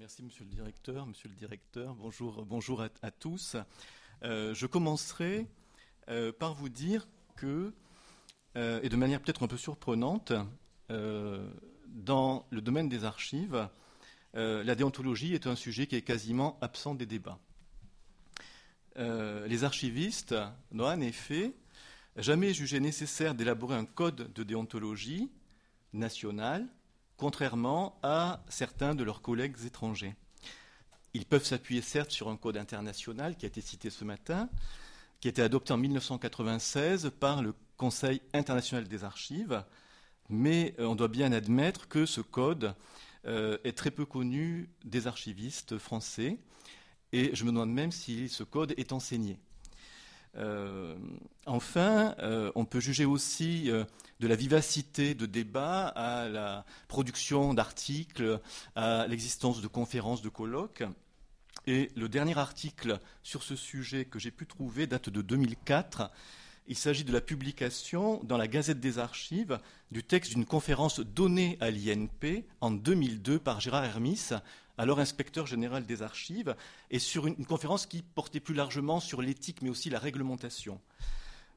Merci, monsieur le directeur. Monsieur le directeur, bonjour, bonjour à, tous. Euh, je commencerai euh, par vous dire que, euh, et de manière peut-être un peu surprenante, dans le domaine des archives, la déontologie est un sujet qui est quasiment absent des débats. les archivistes n'ont en effet jamais jugé nécessaire d'élaborer un code de déontologie national contrairement à certains de leurs collègues étrangers. Ils peuvent s'appuyer certes sur un code international qui a été cité ce matin, qui a été adopté en 1996 par le Conseil international des archives, mais euh, on doit bien admettre que ce code euh, est très peu connu des archivistes français, et je me demande même si ce code est enseigné. Euh, enfin, euh, on peut juger aussi euh, de la vivacité de débat à la production d'articles, à l'existence de conférences, de colloques. Et le dernier article sur ce sujet que j'ai pu trouver date de 2004. Il s'agit de la publication dans la Gazette des Archives du texte d'une conférence donnée à l'INP en 2002 par Gérard Hermis alors inspecteur général des archives, et sur une, conférence qui portait plus largement sur l'éthique, mais aussi la réglementation.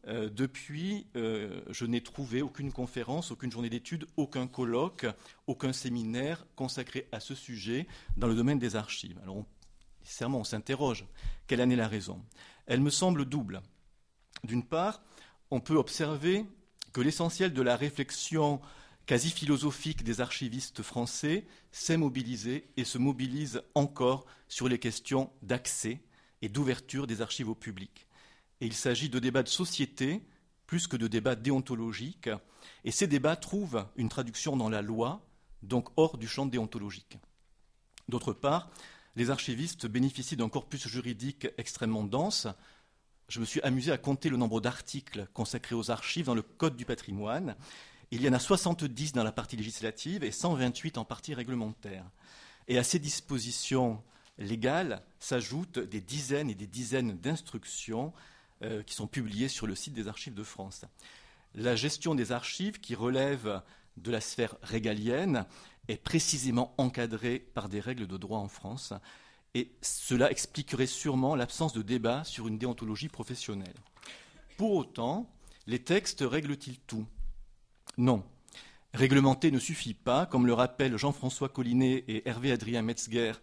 Euh, depuis, euh, je n'ai trouvé aucune conférence, aucune journée d'études, aucun colloque, aucun séminaire consacré à ce sujet dans le domaine des archives. Alors, on, on s'interroge. Quelle en est la raison? Elle me semble double. D'une part, on peut observer que l'essentiel de la réflexion quasi philosophique des archivistes français s'est mobilisé et se mobilise encore sur les questions d'accès et d'ouverture des archives au public. Et il s'agit de débats de société plus que de débats déontologiques, et ces débats trouvent une traduction dans la loi, donc hors du champ déontologique. D'autre part, les archivistes bénéficient d'un corpus juridique extrêmement dense. Je me suis amusé à compter le nombre d'articles consacrés aux archives dans le Code du patrimoine, il y en a 70 dans la partie législative et 128 en partie réglementaire. Et à ces dispositions légales s'ajoutent des dizaines et des dizaines d'instructions euh, qui sont publiées sur le site des archives de France. La gestion des archives, qui relève de la sphère régalienne, est précisément encadrée par des règles de droit en France, et cela expliquerait sûrement l'absence de débat sur une déontologie professionnelle. Pour autant, les textes règlent-ils tout? Non. Réglementer ne suffit pas, comme le rappellent Jean-François Collinet et Hervé Adrien Metzger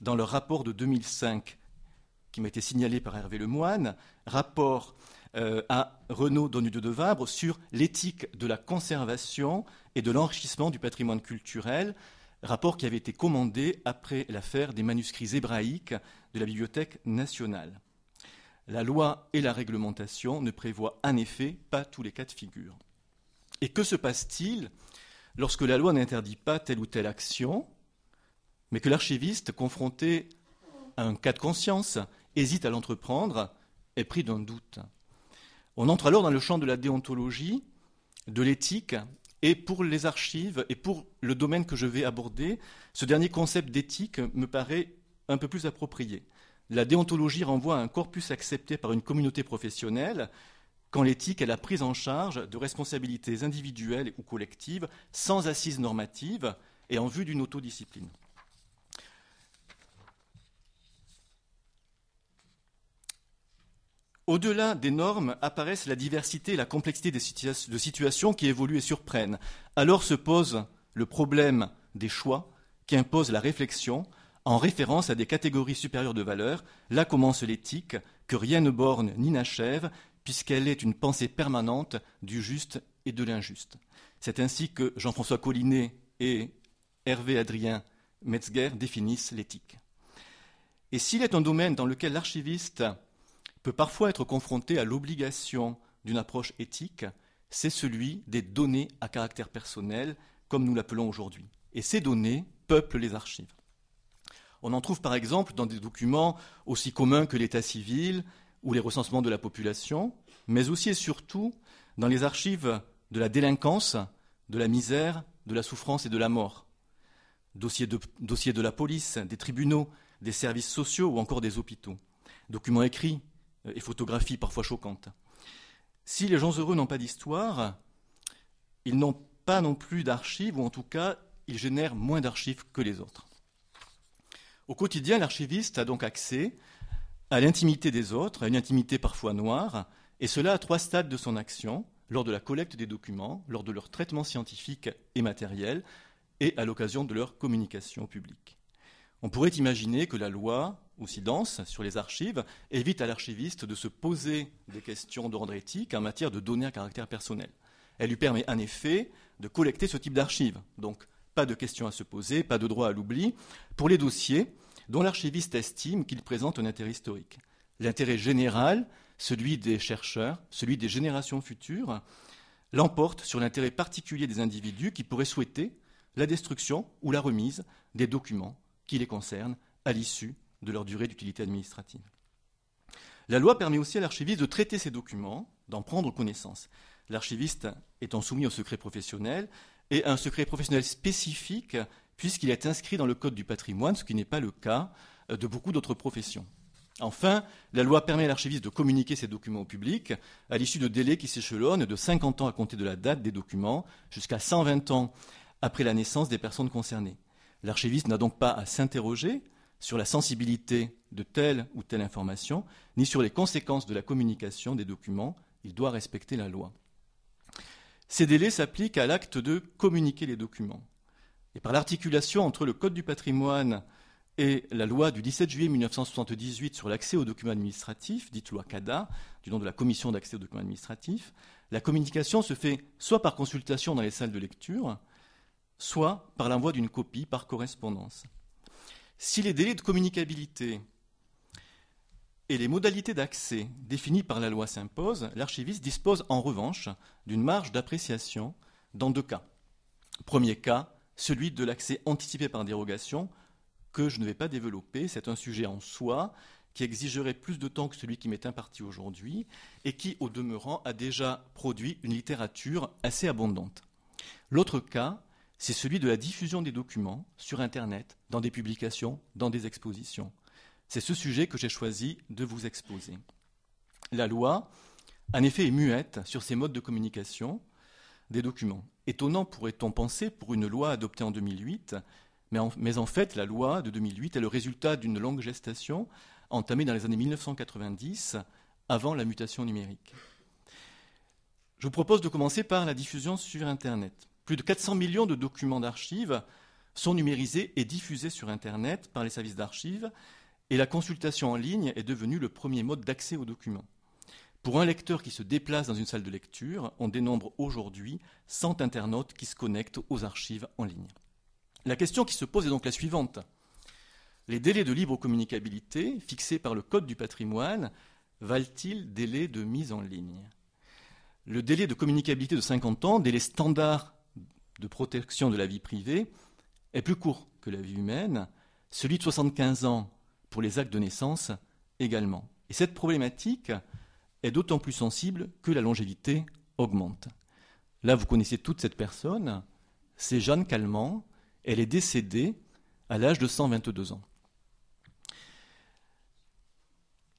dans leur rapport de 2005, qui m'a été signalé par Hervé Lemoine, rapport euh, à Renaud Donnu de Vabre sur l'éthique de la conservation et de l'enrichissement du patrimoine culturel, rapport qui avait été commandé après l'affaire des manuscrits hébraïques de la Bibliothèque nationale. La loi et la réglementation ne prévoient en effet pas tous les cas de figure. Et que se passe-t-il lorsque la loi n'interdit pas telle ou telle action, mais que l'archiviste, confronté à un cas de conscience, hésite à l'entreprendre, est pris d'un doute? On entre alors dans le champ de la déontologie, de l'éthique, et pour les archives et pour le domaine que je vais aborder, ce dernier concept d'éthique me paraît un peu plus approprié. La déontologie renvoie à un corpus accepté par une communauté professionnelle quand l'éthique est la prise en charge de responsabilités individuelles ou collectives sans assise normative et en vue d'une autodiscipline. Au-delà des normes apparaissent la diversité et la complexité de situations qui évoluent et surprennent. Alors se pose le problème des choix qui imposent la réflexion en référence à des catégories supérieures de valeurs. Là commence l'éthique, que rien ne borne ni n'achève, puisqu'elle est une pensée permanente du juste et de l'injuste. C'est ainsi que Jean-François Collinet et Hervé Adrien Metzger définissent l'éthique. Et s'il est un domaine dans lequel l'archiviste peut parfois être confronté à l'obligation d'une approche éthique, c'est celui des données à caractère personnel, comme nous l'appelons aujourd'hui. Et ces données peuplent les archives. On en trouve par exemple dans des documents aussi communs que l'état civil, ou les recensements de la population, mais aussi et surtout dans les archives de la délinquance, de la misère, de la souffrance et de la mort. Dossiers de, la police, des tribunaux, des services sociaux ou encore des hôpitaux. Documents écrits euh, et photographies parfois choquantes. Si les gens heureux n'ont pas d'histoire, ils n'ont pas non plus d'archives, ou en tout cas, ils génèrent moins d'archives que les autres. Au quotidien, l'archiviste a donc accès à l'intimité des autres, à une intimité parfois noire, et cela à trois stades de son action, lors de la collecte des documents, lors de leur traitement scientifique et matériel, et à l'occasion de leur communication publique. On pourrait imaginer que la loi, aussi dense sur les archives, évite à l'archiviste de se poser des questions d'ordre éthique en matière de données à caractère personnel. Elle lui permet en effet de collecter ce type d'archives. Donc, pas de questions à se poser, pas de droit à l'oubli, pour les dossiers dont l'archiviste estime qu'ils présentent un intérêt historique. L'intérêt général, celui des chercheurs, celui des générations futures, l'emporte sur l'intérêt particulier des individus qui pourraient souhaiter la destruction ou la remise des documents qui les concernent à l'issue de leur durée d'utilité administrative. La loi permet aussi à l'archiviste de traiter ces documents, d'en prendre connaissance. L'archiviste étant soumis au secret professionnel et un secret professionnel spécifique puisqu'il est inscrit dans le Code du patrimoine, ce qui n'est pas le cas de beaucoup d'autres professions. Enfin, la loi permet à l'archiviste de communiquer ces documents au public à l'issue de délais qui s'échelonnent de 50 ans à compter de la date des documents jusqu'à 120 ans après la naissance des personnes concernées. L'archiviste n'a donc pas à s'interroger sur la sensibilité de telle ou telle information, ni sur les conséquences de la communication des documents. Il doit respecter la loi. Ces délais s'appliquent à l'acte de communiquer les documents. Et par l'articulation entre le Code du patrimoine et la loi du 17 juillet 1978 sur l'accès aux documents administratifs, dite loi CADA, du nom de la Commission d'accès aux documents administratifs, la communication se fait soit par consultation dans les salles de lecture, soit par l'envoi d'une copie par correspondance. Si les délais de communicabilité et les modalités d'accès définies par la loi s'imposent, l'archiviste dispose en revanche d'une marge d'appréciation dans deux cas. Premier cas, celui de l'accès anticipé par dérogation, que je ne vais pas développer. C'est un sujet en soi qui exigerait plus de temps que celui qui m'est imparti aujourd'hui et qui, au demeurant, a déjà produit une littérature assez abondante. L'autre cas, c'est celui de la diffusion des documents sur Internet, dans des publications, dans des expositions. C'est ce sujet que j'ai choisi de vous exposer. La loi, en effet, est muette sur ces modes de communication des documents. Étonnant pourrait-on penser pour une loi adoptée en 2008, mais en, fait, la loi de 2008 est le résultat d'une longue gestation entamée dans les années 1990, avant la mutation numérique. Je vous propose de commencer par la diffusion sur Internet. Plus de 400 millions de documents d'archives sont numérisés et diffusés sur Internet par les services d'archives, et la consultation en ligne est devenue le premier mode d'accès aux documents. Pour un lecteur qui se déplace dans une salle de lecture, on dénombre aujourd'hui 100 internautes qui se connectent aux archives en ligne. La question qui se pose est donc la suivante. Les délais de libre communicabilité fixés par le Code du patrimoine valent-ils délai de mise en ligne? Le délai de communicabilité de 50 ans, délai standard de protection de la vie privée est plus court que la vie humaine, celui de 75 ans pour les actes de naissance également. Et cette problématique est d'autant plus sensible que la longévité augmente. Là, vous connaissez toute cette personne, c'est Jeanne Calment, elle est décédée à l'âge de 122 ans.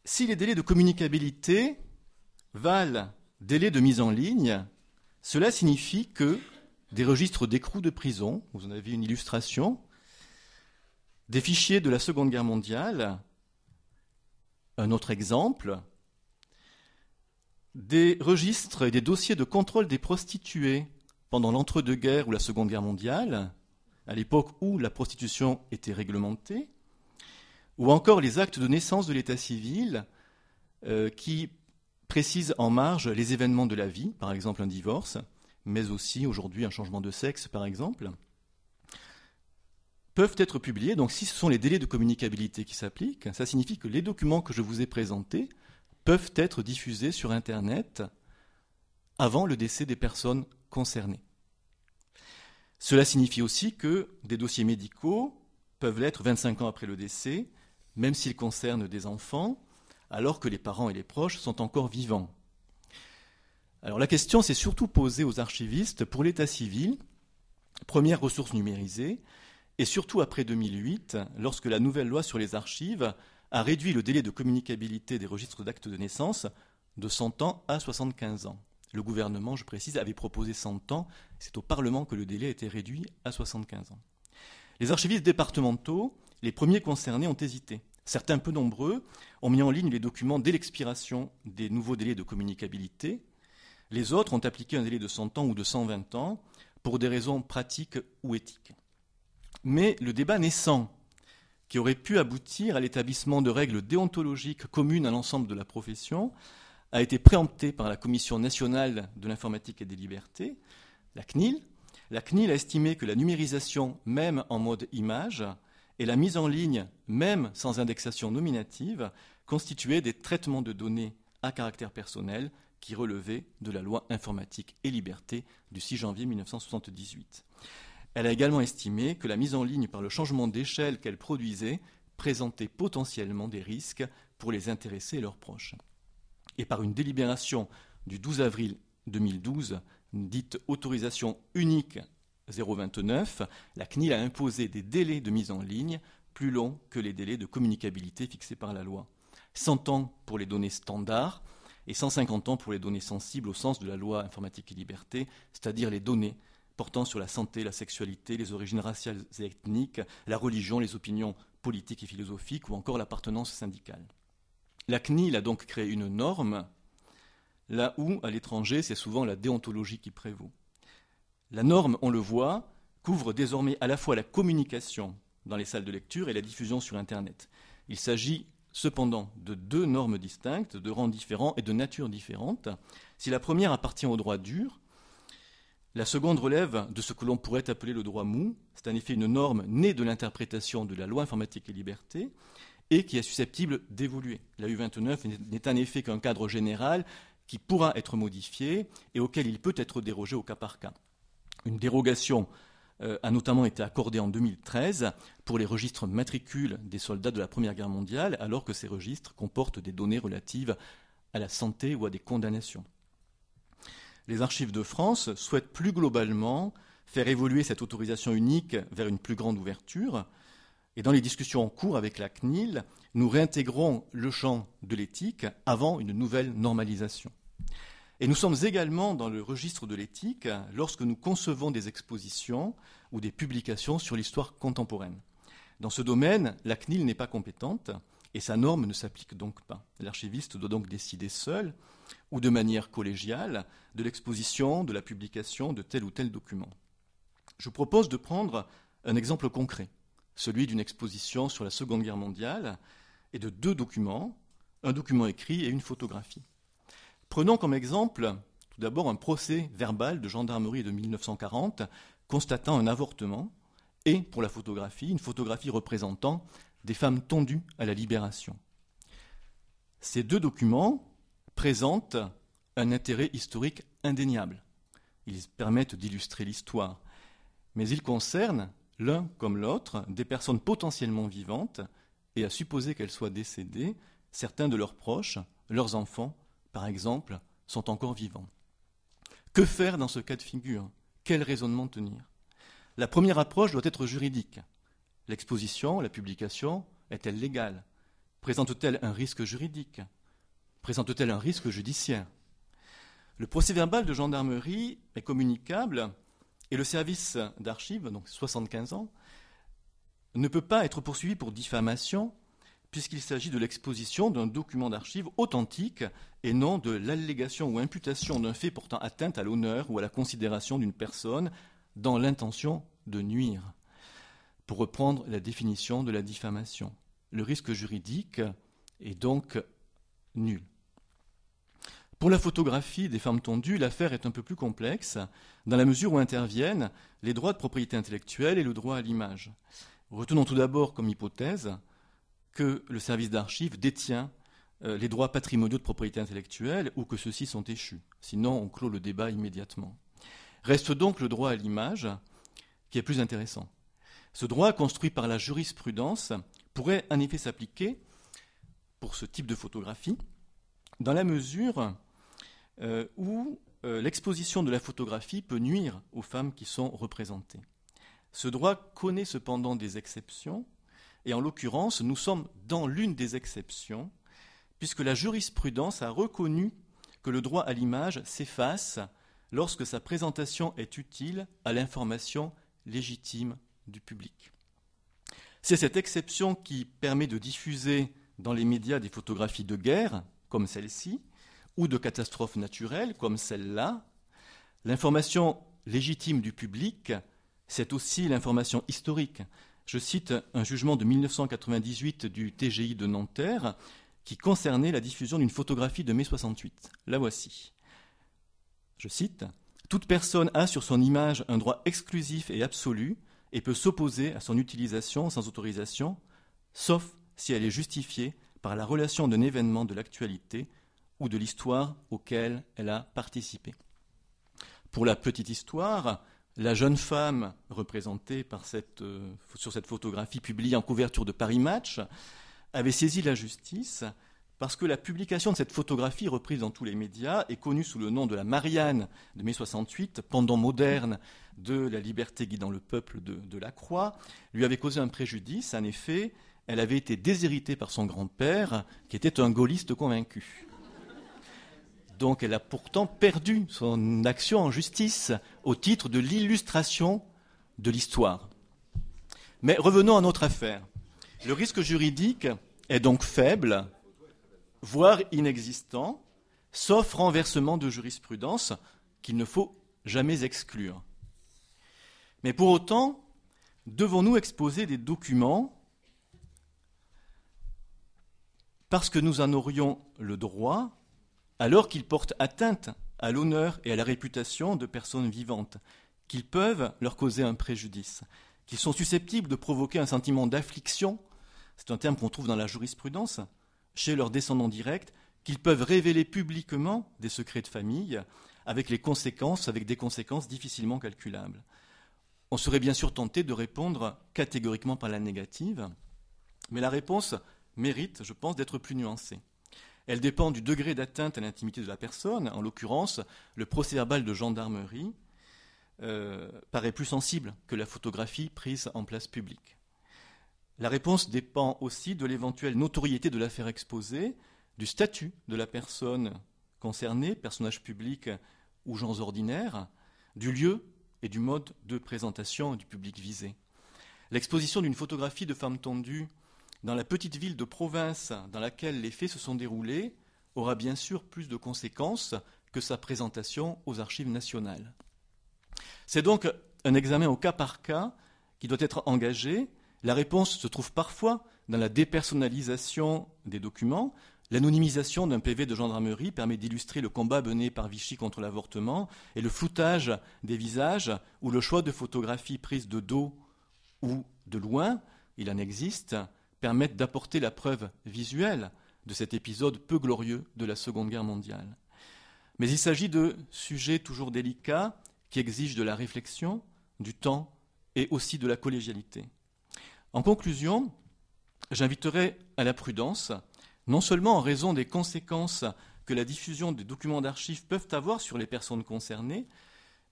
Si les délais de communicabilité valent délai de mise en ligne, cela signifie que des registres d'écrous de prison, vous en avez une illustration, des fichiers de la Seconde Guerre mondiale, un autre exemple, des registres et des dossiers de contrôle des prostituées pendant l'entre-deux-guerres ou la Seconde Guerre mondiale, à l'époque où la prostitution était réglementée, ou encore les actes de naissance de l'état civil euh, qui précisent en marge les événements de la vie, par exemple un divorce, mais aussi aujourd'hui un changement de sexe par exemple, peuvent être publiés. Donc si ce sont les délais de communicabilité qui s'appliquent, ça signifie que les documents que je vous ai présentés peuvent être diffusés sur Internet avant le décès des personnes concernées. Cela signifie aussi que des dossiers médicaux peuvent l'être 25 ans après le décès, même s'ils concernent des enfants, alors que les parents et les proches sont encore vivants. Alors la question s'est surtout posée aux archivistes pour l'état civil, première ressource numérisée, et surtout après 2008, lorsque la nouvelle loi sur les archives a réduit le délai de communicabilité des registres d'actes de naissance de 100 ans à 75 ans. Le gouvernement, je précise, avait proposé 100 ans, c'est au Parlement que le délai a été réduit à 75 ans. Les archivistes départementaux les premiers concernés ont hésité. Certains peu nombreux ont mis en ligne les documents dès l'expiration des nouveaux délais de communicabilité. Les autres ont appliqué un délai de 100 ans ou de 120 ans pour des raisons pratiques ou éthiques. Mais le débat naissant, qui aurait pu aboutir à l'établissement de règles déontologiques communes à l'ensemble de la profession, a été préempté par la Commission nationale de l'informatique et des libertés, la CNIL. La CNIL a estimé que la numérisation, même en mode image, et la mise en ligne, même sans indexation nominative, constituaient des traitements de données à caractère personnel qui relevaient de la loi informatique et liberté du 6 janvier 1978. Elle a également estimé que la mise en ligne par le changement d'échelle qu'elle produisait présentait potentiellement des risques pour les intéressés et leurs proches. Et par une délibération du 12 avril 2012, dite autorisation unique 029, la CNIL a imposé des délais de mise en ligne plus longs que les délais de communicabilité fixés par la loi. 100 ans pour les données standards et 150 ans pour les données sensibles au sens de la loi informatique et liberté, c'est-à-dire les données portant sur la santé, la sexualité, les origines raciales et ethniques, la religion, les opinions politiques et philosophiques ou encore l'appartenance syndicale. La CNIL a donc créé une norme là où, à l'étranger, c'est souvent la déontologie qui prévaut. La norme, on le voit, couvre désormais à la fois la communication dans les salles de lecture et la diffusion sur Internet. Il s'agit cependant de deux normes distinctes, de rangs différents et de nature différente. Si la première appartient au droit dur, la seconde relève de ce que l'on pourrait appeler le droit mou, c'est en effet une norme née de l'interprétation de la loi informatique et liberté et qui est susceptible d'évoluer. La U29 n'est en effet qu'un cadre général qui pourra être modifié et auquel il peut être dérogé au cas par cas. Une dérogation euh, a notamment été accordée en 2013 pour les registres matricules des soldats de la Première Guerre mondiale, alors que ces registres comportent des données relatives à la santé ou à des condamnations. Les archives de France souhaitent plus globalement faire évoluer cette autorisation unique vers une plus grande ouverture. Et dans les discussions en cours avec la CNIL, nous réintégrons le champ de l'éthique avant une nouvelle normalisation. Et nous sommes également dans le registre de l'éthique lorsque nous concevons des expositions ou des publications sur l'histoire contemporaine. Dans ce domaine, la CNIL n'est pas compétente et sa norme ne s'applique donc pas. L'archiviste doit donc décider seul ou de manière collégiale de l'exposition, de la publication de tel ou tel document. Je propose de prendre un exemple concret, celui d'une exposition sur la Seconde Guerre mondiale et de deux documents, un document écrit et une photographie. Prenons comme exemple tout d'abord un procès verbal de gendarmerie de 1940 constatant un avortement et, pour la photographie, une photographie représentant des femmes tondues à la libération. Ces deux documents présentent un intérêt historique indéniable. Ils permettent d'illustrer l'histoire, mais ils concernent, l'un comme l'autre, des personnes potentiellement vivantes et à supposer qu'elles soient décédées, certains de leurs proches, leurs enfants par exemple, sont encore vivants. Que faire dans ce cas de figure? Quel raisonnement tenir? La première approche doit être juridique. L'exposition, la publication, est-elle légale? Présente-t-elle un risque juridique? Présente-t-elle un risque judiciaire? Le procès verbal de gendarmerie est communicable et le service d'archives, donc 75 ans, ne peut pas être poursuivi pour diffamation puisqu'il s'agit de l'exposition d'un document d'archives authentique et non de l'allégation ou imputation d'un fait portant atteinte à l'honneur ou à la considération d'une personne dans l'intention de nuire. Pour reprendre la définition de la diffamation, le risque juridique est donc nul. Pour la photographie des femmes tondues, l'affaire est un peu plus complexe, dans la mesure où interviennent les droits de propriété intellectuelle et le droit à l'image. Retenons tout d'abord comme hypothèse que le service d'archives détient euh, les droits patrimoniaux de propriété intellectuelle ou que ceux-ci sont échus. Sinon, on clôt le débat immédiatement. Reste donc le droit à l'image, qui est plus intéressant. Ce droit, construit par la jurisprudence, pourrait en effet s'appliquer pour ce type de photographie, dans la mesure euh, où euh, l'exposition de la photographie peut nuire aux femmes qui sont représentées. Ce droit connaît cependant des exceptions, et en l'occurrence, nous sommes dans l'une des exceptions, puisque la jurisprudence a reconnu que le droit à l'image s'efface lorsque sa présentation est utile à l'information légitime du public. C'est cette exception qui permet de diffuser dans les médias des photographies de guerre, comme celle-ci, ou de catastrophes naturelles, comme celle-là. L'information légitime du public, c'est aussi l'information historique. Je cite un jugement de 1998 du TGI de Nanterre qui concernait la diffusion d'une photographie de mai 68. La voici. Je cite Toute personne a sur son image un droit exclusif et absolu et peut s'opposer à son utilisation sans autorisation, sauf si elle est justifiée par la relation d'un événement de l'actualité ou de l'histoire auquel elle a participé. Pour la petite histoire, la jeune femme représentée euh, sur cette photographie publiée en couverture de Paris Match avait saisi la justice parce que la publication de cette photographie reprise dans tous les médias est connue sous le nom de la Marianne de mai 68, pendant moderne de la liberté guidant le peuple de, de la Croix, lui avait causé un préjudice. En effet, elle avait été déshéritée par son grand-père, qui était un gaulliste convaincu. Donc elle a pourtant perdu son action en justice au titre de l'illustration de l'histoire. Mais revenons à notre affaire. Le risque juridique est donc faible, voire inexistant, sauf renversement de jurisprudence qu'il ne faut jamais exclure. Mais pour autant, devons-nous exposer des documents parce que nous en aurions le droit alors qu'ils portent atteinte à l'honneur et à la réputation de personnes vivantes, qu'ils peuvent leur causer un préjudice, qu'ils sont susceptibles de provoquer un sentiment d'affliction, c'est un terme qu'on trouve dans la jurisprudence, chez leurs descendants directs, qu'ils peuvent révéler publiquement des secrets de famille, avec les conséquences, avec des conséquences difficilement calculables. On serait bien sûr tenté de répondre catégoriquement par la négative, mais la réponse mérite, je pense, d'être plus nuancée. Elle dépend du degré d'atteinte à l'intimité de la personne. En l'occurrence, le procès-verbal de gendarmerie euh, paraît plus sensible que la photographie prise en place publique. La réponse dépend aussi de l'éventuelle notoriété de l'affaire exposée, du statut de la personne concernée, personnage public ou gens ordinaires, du lieu et du mode de présentation du public visé. L'exposition d'une photographie de femme tendue dans la petite ville de province dans laquelle les faits se sont déroulés aura bien sûr plus de conséquences que sa présentation aux archives nationales. C'est donc un examen au cas par cas qui doit être engagé. La réponse se trouve parfois dans la dépersonnalisation des documents. L'anonymisation d'un PV de gendarmerie permet d'illustrer le combat mené par Vichy contre l'avortement et le floutage des visages ou le choix de photographies prises de dos ou de loin, il en existe, permettent d'apporter la preuve visuelle de cet épisode peu glorieux de la Seconde Guerre mondiale. Mais il s'agit de sujets toujours délicats qui exigent de la réflexion, du temps et aussi de la collégialité. En conclusion, j'inviterai à la prudence, non seulement en raison des conséquences que la diffusion des documents d'archives peuvent avoir sur les personnes concernées,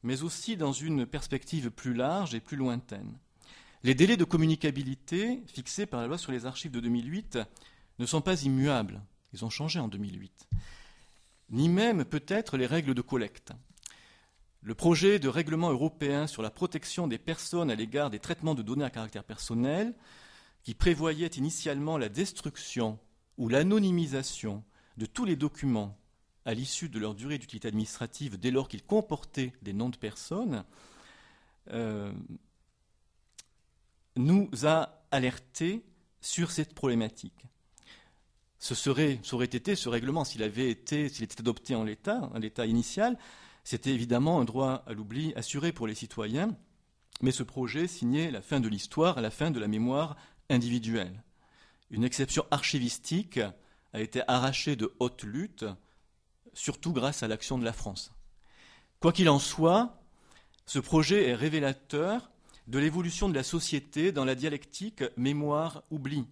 mais aussi dans une perspective plus large et plus lointaine. Les délais de communicabilité fixés par la loi sur les archives de 2008 ne sont pas immuables. Ils ont changé en 2008. Ni même peut-être les règles de collecte. Le projet de règlement européen sur la protection des personnes à l'égard des traitements de données à caractère personnel, qui prévoyait initialement la destruction ou l'anonymisation de tous les documents à l'issue de leur durée d'utilité administrative dès lors qu'ils comportaient des noms de personnes, euh, nous a alertés sur cette problématique. Ce serait, ça aurait été ce règlement s'il avait été, s'il était adopté en l'état, en l'état initial, c'était évidemment un droit à l'oubli assuré pour les citoyens, mais ce projet signait la fin de l'histoire, la fin de la mémoire individuelle. Une exception archivistique a été arrachée de haute lutte, surtout grâce à l'action de la France. Quoi qu'il en soit, ce projet est révélateur de l'évolution de la société dans la dialectique mémoire-oubli.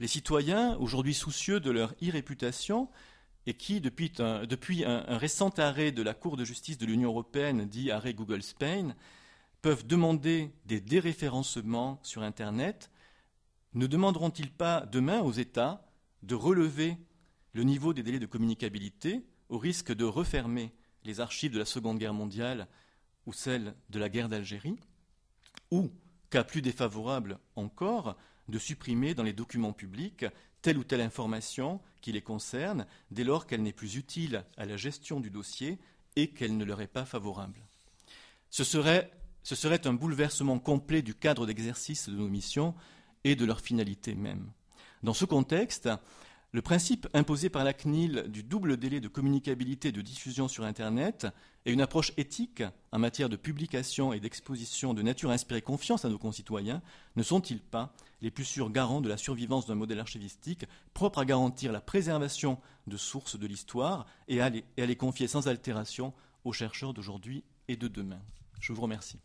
Les citoyens, aujourd'hui soucieux de leur irréputation, et qui, depuis, un, récent arrêt de la Cour de justice de l'Union européenne, dit arrêt Google Spain, peuvent demander des déréférencements sur Internet, ne demanderont-ils pas demain aux États de relever le niveau des délais de communicabilité au risque de refermer les archives de la Seconde Guerre mondiale ou celles de la guerre d'Algérie? Ou, cas plus défavorable encore, de supprimer dans les documents publics telle ou telle information qui les concerne dès lors qu'elle n'est plus utile à la gestion du dossier et qu'elle ne leur est pas favorable. Ce serait, ce serait un bouleversement complet du cadre d'exercice de nos missions et de leur finalité même. Dans ce contexte, le principe imposé par la CNIL du double délai de communicabilité et de diffusion sur Internet et une approche éthique en matière de publication et d'exposition de nature à inspirer confiance à nos concitoyens ne sont-ils pas les plus sûrs garants de la survivance d'un modèle archivistique propre à garantir la préservation de sources de l'histoire et à les confier sans altération aux chercheurs d'aujourd'hui et de demain? Je vous remercie.